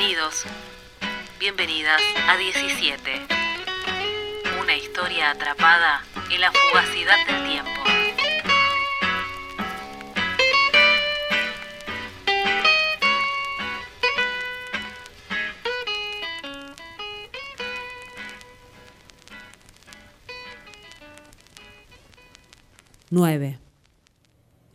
Bienvenidos, bienvenidas a 17. Una historia atrapada en la fugacidad del tiempo. Nueve.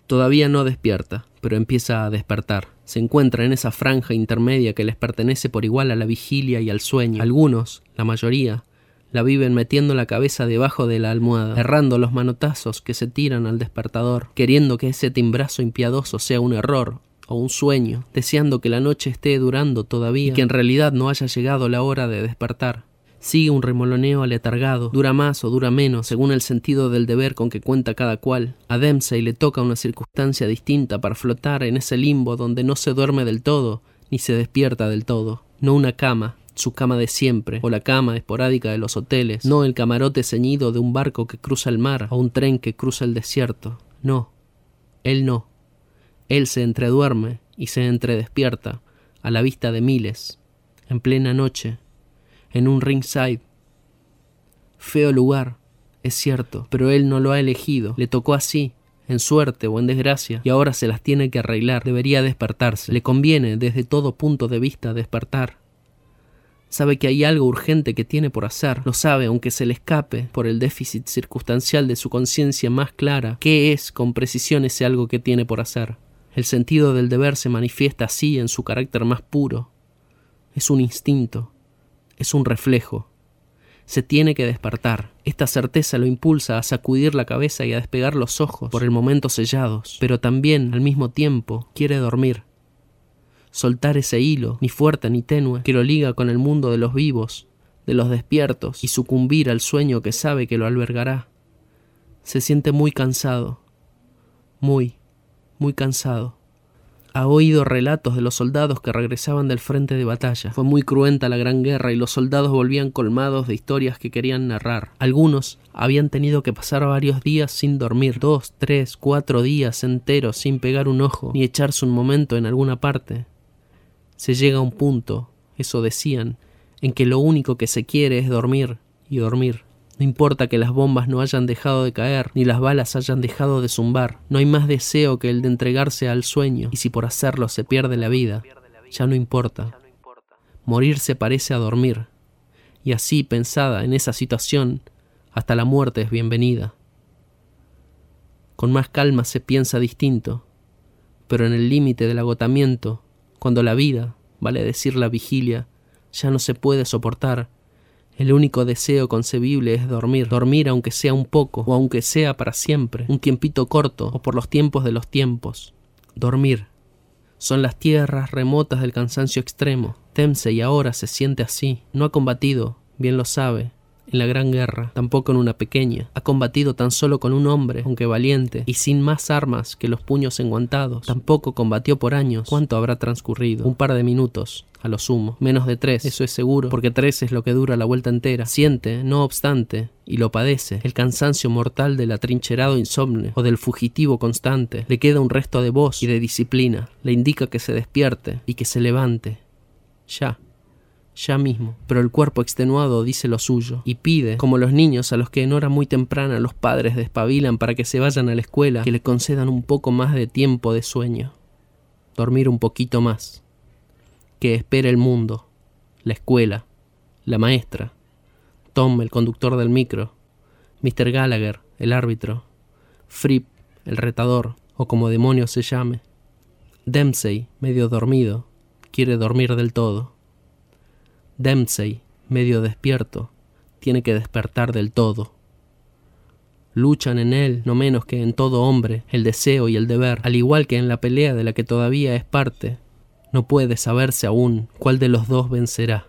Todavía no despierta, pero empieza a despertar. Se encuentra en esa franja intermedia que les pertenece por igual a la vigilia y al sueño. Algunos, la mayoría, la viven metiendo la cabeza debajo de la almohada, errando los manotazos que se tiran al despertador, queriendo que ese timbrazo impiadoso sea un error o un sueño, deseando que la noche esté durando todavía y que en realidad no haya llegado la hora de despertar. Sigue un remoloneo aletargado, dura más o dura menos, según el sentido del deber con que cuenta cada cual. A Dempsey le toca una circunstancia distinta para flotar en ese limbo donde no se duerme del todo, ni se despierta del todo. No una cama, su cama de siempre, o la cama esporádica de los hoteles, no el camarote ceñido de un barco que cruza el mar o un tren que cruza el desierto. No, él no. Él se entreduerme y se entredespierta, a la vista de miles, en plena noche, en un ringside. Feo lugar, es cierto, pero él no lo ha elegido, le tocó así, en suerte o en desgracia, y ahora se las tiene que arreglar, debería despertarse, le conviene desde todo punto de vista despertar. Sabe que hay algo urgente que tiene por hacer, lo sabe aunque se le escape por el déficit circunstancial de su conciencia más clara, qué es con precisión ese algo que tiene por hacer. El sentido del deber se manifiesta así en su carácter más puro. Es un instinto, es un reflejo. Se tiene que despertar. Esta certeza lo impulsa a sacudir la cabeza y a despegar los ojos por el momento sellados, pero también al mismo tiempo quiere dormir. Soltar ese hilo, ni fuerte ni tenue, que lo liga con el mundo de los vivos, de los despiertos, y sucumbir al sueño que sabe que lo albergará. Se siente muy cansado, muy, muy cansado ha oído relatos de los soldados que regresaban del frente de batalla. Fue muy cruenta la gran guerra y los soldados volvían colmados de historias que querían narrar. Algunos habían tenido que pasar varios días sin dormir, dos, tres, cuatro días enteros sin pegar un ojo ni echarse un momento en alguna parte. Se llega a un punto, eso decían, en que lo único que se quiere es dormir y dormir. No importa que las bombas no hayan dejado de caer, ni las balas hayan dejado de zumbar, no hay más deseo que el de entregarse al sueño, y si por hacerlo se pierde la vida, ya no importa. Morir se parece a dormir, y así, pensada en esa situación, hasta la muerte es bienvenida. Con más calma se piensa distinto, pero en el límite del agotamiento, cuando la vida, vale decir la vigilia, ya no se puede soportar, el único deseo concebible es dormir, dormir aunque sea un poco, o aunque sea para siempre, un tiempito corto, o por los tiempos de los tiempos. Dormir. Son las tierras remotas del cansancio extremo. y ahora se siente así. No ha combatido, bien lo sabe, en la gran guerra, tampoco en una pequeña. Ha combatido tan solo con un hombre, aunque valiente, y sin más armas que los puños enguantados. Tampoco combatió por años. ¿Cuánto habrá transcurrido? Un par de minutos, a lo sumo. Menos de tres, eso es seguro, porque tres es lo que dura la vuelta entera. Siente, no obstante, y lo padece, el cansancio mortal del atrincherado insomne o del fugitivo constante. Le queda un resto de voz y de disciplina. Le indica que se despierte y que se levante. Ya ya mismo, pero el cuerpo extenuado dice lo suyo y pide, como los niños a los que en hora muy temprana los padres despabilan para que se vayan a la escuela, que le concedan un poco más de tiempo de sueño, dormir un poquito más, que espere el mundo, la escuela, la maestra, Tom, el conductor del micro, Mr. Gallagher, el árbitro, Fripp, el retador, o como demonio se llame. Dempsey, medio dormido, quiere dormir del todo. Dempsey, medio despierto, tiene que despertar del todo. Luchan en él, no menos que en todo hombre, el deseo y el deber, al igual que en la pelea de la que todavía es parte. No puede saberse aún cuál de los dos vencerá.